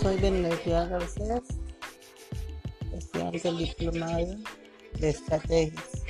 soy Benedecia Garcés, estudiante diplomado de estrategias.